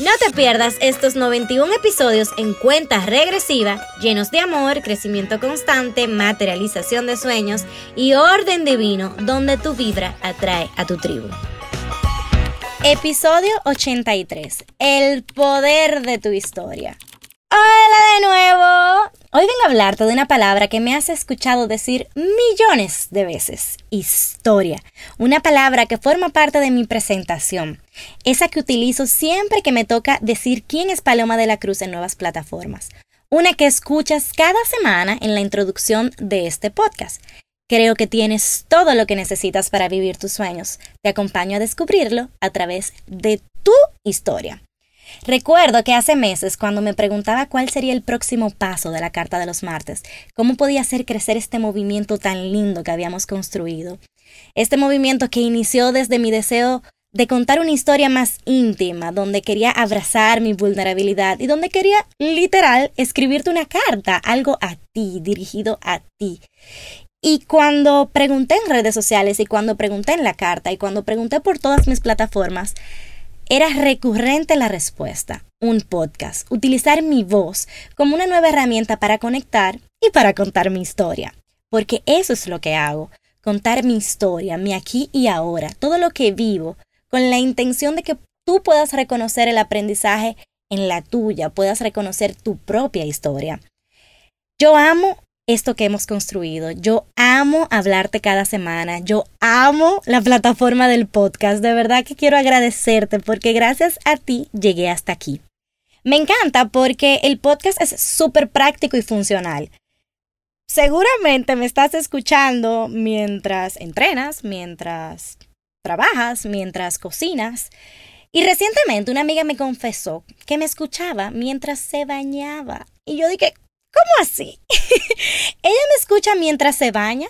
No te pierdas estos 91 episodios en cuenta regresiva, llenos de amor, crecimiento constante, materialización de sueños y orden divino, donde tu vibra atrae a tu tribu. Episodio 83. El poder de tu historia. Hola de nuevo. Hoy vengo a hablarte de una palabra que me has escuchado decir millones de veces. Historia. Una palabra que forma parte de mi presentación. Esa que utilizo siempre que me toca decir quién es Paloma de la Cruz en nuevas plataformas. Una que escuchas cada semana en la introducción de este podcast. Creo que tienes todo lo que necesitas para vivir tus sueños. Te acompaño a descubrirlo a través de tu historia. Recuerdo que hace meses, cuando me preguntaba cuál sería el próximo paso de la Carta de los Martes, cómo podía hacer crecer este movimiento tan lindo que habíamos construido. Este movimiento que inició desde mi deseo de contar una historia más íntima, donde quería abrazar mi vulnerabilidad y donde quería, literal, escribirte una carta, algo a ti, dirigido a ti. Y cuando pregunté en redes sociales y cuando pregunté en la carta y cuando pregunté por todas mis plataformas, era recurrente la respuesta, un podcast, utilizar mi voz como una nueva herramienta para conectar y para contar mi historia. Porque eso es lo que hago, contar mi historia, mi aquí y ahora, todo lo que vivo, con la intención de que tú puedas reconocer el aprendizaje en la tuya, puedas reconocer tu propia historia. Yo amo esto que hemos construido. Yo amo hablarte cada semana. Yo amo la plataforma del podcast. De verdad que quiero agradecerte porque gracias a ti llegué hasta aquí. Me encanta porque el podcast es súper práctico y funcional. Seguramente me estás escuchando mientras entrenas, mientras trabajas, mientras cocinas. Y recientemente una amiga me confesó que me escuchaba mientras se bañaba. Y yo dije, ¿Cómo así? Ella me escucha mientras se baña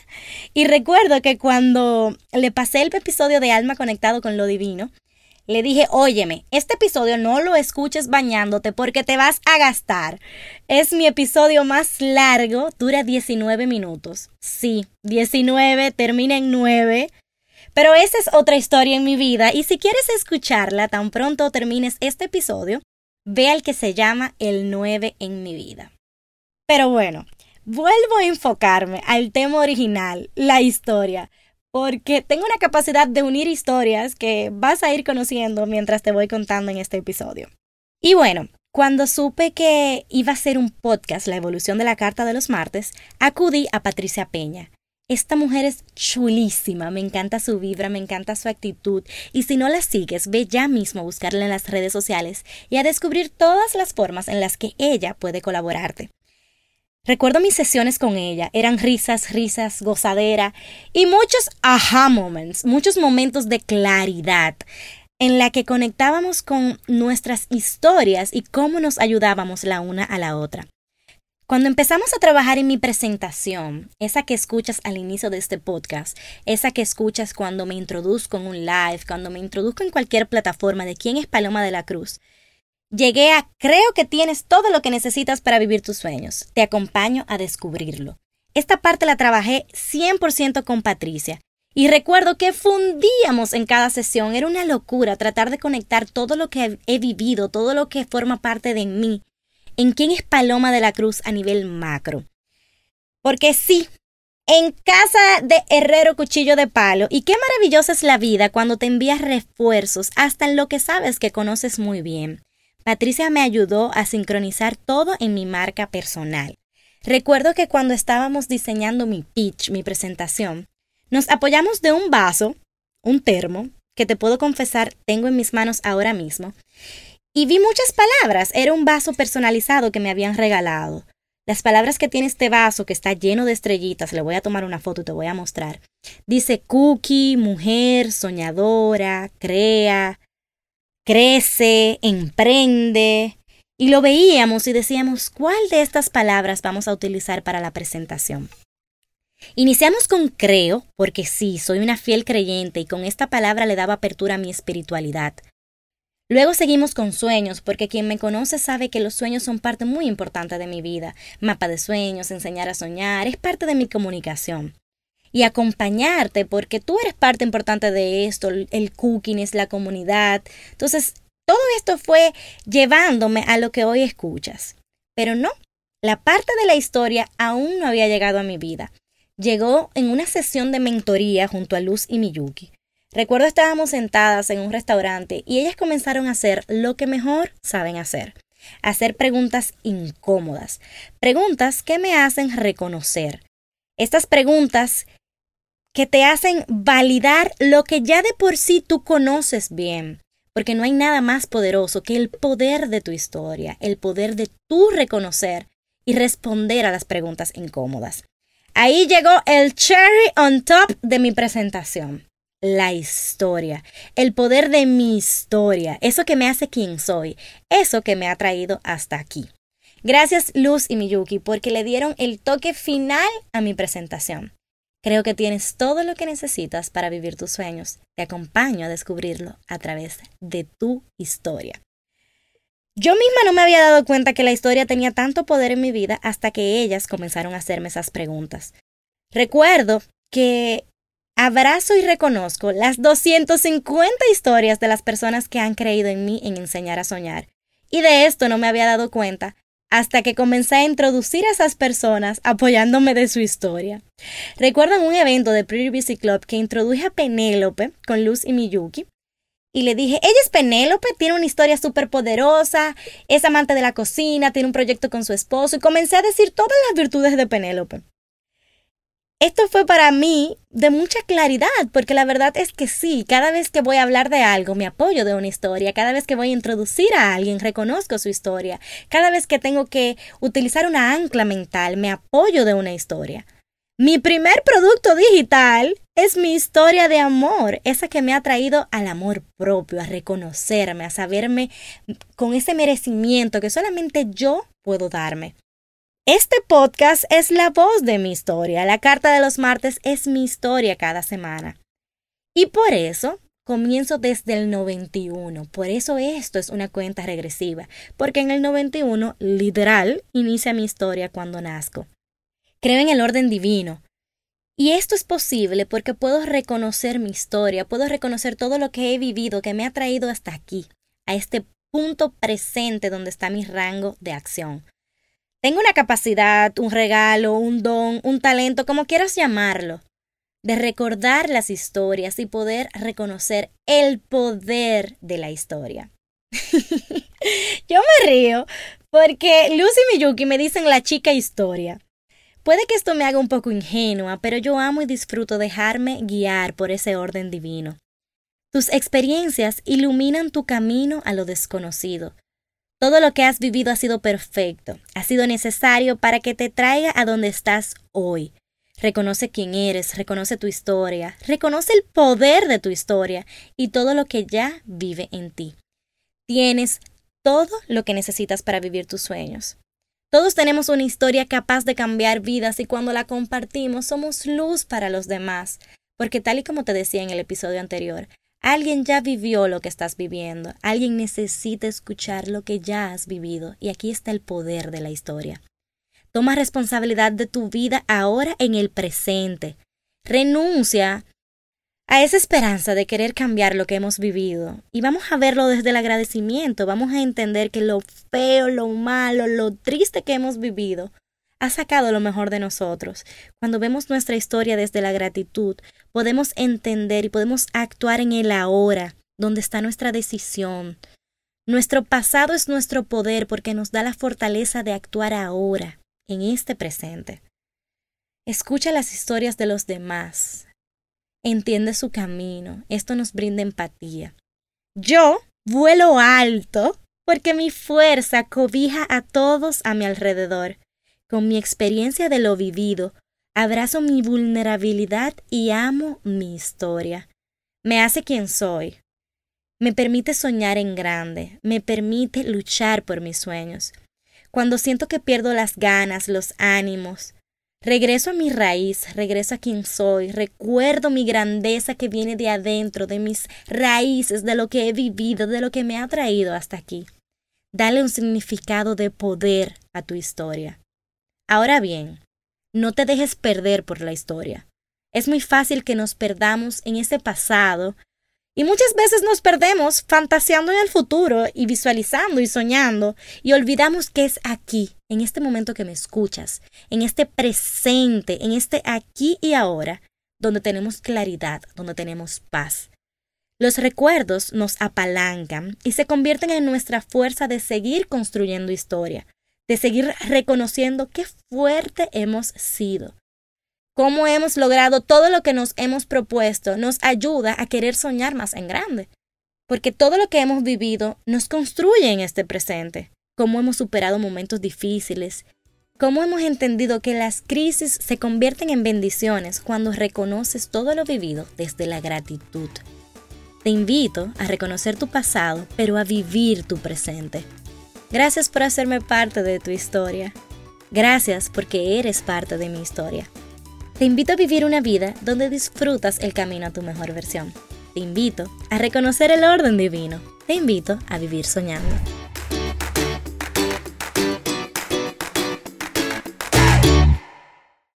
y recuerdo que cuando le pasé el episodio de Alma Conectado con lo Divino, le dije, óyeme, este episodio no lo escuches bañándote porque te vas a gastar. Es mi episodio más largo, dura 19 minutos. Sí, 19, termina en 9. Pero esa es otra historia en mi vida y si quieres escucharla tan pronto termines este episodio, ve al que se llama El 9 en mi vida. Pero bueno, vuelvo a enfocarme al tema original, la historia, porque tengo una capacidad de unir historias que vas a ir conociendo mientras te voy contando en este episodio. Y bueno, cuando supe que iba a ser un podcast, La evolución de la Carta de los Martes, acudí a Patricia Peña. Esta mujer es chulísima, me encanta su vibra, me encanta su actitud y si no la sigues, ve ya mismo a buscarla en las redes sociales y a descubrir todas las formas en las que ella puede colaborarte. Recuerdo mis sesiones con ella, eran risas, risas, gozadera y muchos aha moments, muchos momentos de claridad en la que conectábamos con nuestras historias y cómo nos ayudábamos la una a la otra. Cuando empezamos a trabajar en mi presentación, esa que escuchas al inicio de este podcast, esa que escuchas cuando me introduzco en un live, cuando me introduzco en cualquier plataforma de quién es Paloma de la Cruz, Llegué a creo que tienes todo lo que necesitas para vivir tus sueños. Te acompaño a descubrirlo. Esta parte la trabajé 100% con Patricia. Y recuerdo que fundíamos en cada sesión. Era una locura tratar de conectar todo lo que he vivido, todo lo que forma parte de mí, en quién es Paloma de la Cruz a nivel macro. Porque sí, en casa de Herrero Cuchillo de Palo. Y qué maravillosa es la vida cuando te envías refuerzos hasta en lo que sabes que conoces muy bien. Patricia me ayudó a sincronizar todo en mi marca personal. Recuerdo que cuando estábamos diseñando mi pitch, mi presentación, nos apoyamos de un vaso, un termo, que te puedo confesar tengo en mis manos ahora mismo, y vi muchas palabras. Era un vaso personalizado que me habían regalado. Las palabras que tiene este vaso, que está lleno de estrellitas, le voy a tomar una foto y te voy a mostrar. Dice cookie, mujer, soñadora, crea, crece, emprende. Y lo veíamos y decíamos, ¿cuál de estas palabras vamos a utilizar para la presentación? Iniciamos con creo, porque sí, soy una fiel creyente y con esta palabra le daba apertura a mi espiritualidad. Luego seguimos con sueños, porque quien me conoce sabe que los sueños son parte muy importante de mi vida. Mapa de sueños, enseñar a soñar, es parte de mi comunicación. Y acompañarte, porque tú eres parte importante de esto, el cooking es la comunidad. Entonces, todo esto fue llevándome a lo que hoy escuchas. Pero no, la parte de la historia aún no había llegado a mi vida. Llegó en una sesión de mentoría junto a Luz y Miyuki. Recuerdo estábamos sentadas en un restaurante y ellas comenzaron a hacer lo que mejor saben hacer, hacer preguntas incómodas, preguntas que me hacen reconocer. Estas preguntas que te hacen validar lo que ya de por sí tú conoces bien, porque no hay nada más poderoso que el poder de tu historia, el poder de tú reconocer y responder a las preguntas incómodas. Ahí llegó el cherry on top de mi presentación la historia, el poder de mi historia, eso que me hace quien soy, eso que me ha traído hasta aquí. Gracias Luz y Miyuki porque le dieron el toque final a mi presentación. Creo que tienes todo lo que necesitas para vivir tus sueños. Te acompaño a descubrirlo a través de tu historia. Yo misma no me había dado cuenta que la historia tenía tanto poder en mi vida hasta que ellas comenzaron a hacerme esas preguntas. Recuerdo que Abrazo y reconozco las 250 historias de las personas que han creído en mí en enseñar a soñar. Y de esto no me había dado cuenta hasta que comencé a introducir a esas personas apoyándome de su historia. Recuerdo un evento de Pretty Busy Club que introduje a Penélope con Luz y Miyuki. Y le dije, ella es Penélope, tiene una historia súper poderosa, es amante de la cocina, tiene un proyecto con su esposo y comencé a decir todas las virtudes de Penélope. Esto fue para mí de mucha claridad, porque la verdad es que sí, cada vez que voy a hablar de algo, me apoyo de una historia, cada vez que voy a introducir a alguien, reconozco su historia, cada vez que tengo que utilizar una ancla mental, me apoyo de una historia. Mi primer producto digital es mi historia de amor, esa que me ha traído al amor propio, a reconocerme, a saberme con ese merecimiento que solamente yo puedo darme. Este podcast es la voz de mi historia. La carta de los martes es mi historia cada semana. Y por eso comienzo desde el 91. Por eso esto es una cuenta regresiva. Porque en el 91, literal, inicia mi historia cuando nazco. Creo en el orden divino. Y esto es posible porque puedo reconocer mi historia, puedo reconocer todo lo que he vivido que me ha traído hasta aquí, a este punto presente donde está mi rango de acción. Tengo una capacidad, un regalo, un don, un talento, como quieras llamarlo, de recordar las historias y poder reconocer el poder de la historia. Yo me río porque Lucy y Miyuki me dicen la chica historia. Puede que esto me haga un poco ingenua, pero yo amo y disfruto dejarme guiar por ese orden divino. Tus experiencias iluminan tu camino a lo desconocido, todo lo que has vivido ha sido perfecto, ha sido necesario para que te traiga a donde estás hoy. Reconoce quién eres, reconoce tu historia, reconoce el poder de tu historia y todo lo que ya vive en ti. Tienes todo lo que necesitas para vivir tus sueños. Todos tenemos una historia capaz de cambiar vidas y cuando la compartimos somos luz para los demás, porque tal y como te decía en el episodio anterior, Alguien ya vivió lo que estás viviendo, alguien necesita escuchar lo que ya has vivido y aquí está el poder de la historia. Toma responsabilidad de tu vida ahora en el presente. Renuncia a esa esperanza de querer cambiar lo que hemos vivido y vamos a verlo desde el agradecimiento, vamos a entender que lo feo, lo malo, lo triste que hemos vivido ha sacado lo mejor de nosotros. Cuando vemos nuestra historia desde la gratitud, podemos entender y podemos actuar en el ahora, donde está nuestra decisión. Nuestro pasado es nuestro poder porque nos da la fortaleza de actuar ahora, en este presente. Escucha las historias de los demás. Entiende su camino. Esto nos brinda empatía. Yo vuelo alto porque mi fuerza cobija a todos a mi alrededor. Con mi experiencia de lo vivido, abrazo mi vulnerabilidad y amo mi historia. Me hace quien soy. Me permite soñar en grande, me permite luchar por mis sueños. Cuando siento que pierdo las ganas, los ánimos, Regreso a mi raíz, regreso a quien soy, recuerdo mi grandeza que viene de adentro, de mis raíces, de lo que he vivido, de lo que me ha traído hasta aquí. Dale un significado de poder a tu historia. Ahora bien, no te dejes perder por la historia. Es muy fácil que nos perdamos en ese pasado y muchas veces nos perdemos fantaseando en el futuro y visualizando y soñando y olvidamos que es aquí, en este momento que me escuchas, en este presente, en este aquí y ahora, donde tenemos claridad, donde tenemos paz. Los recuerdos nos apalancan y se convierten en nuestra fuerza de seguir construyendo historia, de seguir reconociendo qué fuerte hemos sido, cómo hemos logrado todo lo que nos hemos propuesto nos ayuda a querer soñar más en grande. Porque todo lo que hemos vivido nos construye en este presente. Cómo hemos superado momentos difíciles. Cómo hemos entendido que las crisis se convierten en bendiciones cuando reconoces todo lo vivido desde la gratitud. Te invito a reconocer tu pasado, pero a vivir tu presente. Gracias por hacerme parte de tu historia. Gracias porque eres parte de mi historia. Te invito a vivir una vida donde disfrutas el camino a tu mejor versión. Te invito a reconocer el orden divino. Te invito a vivir soñando.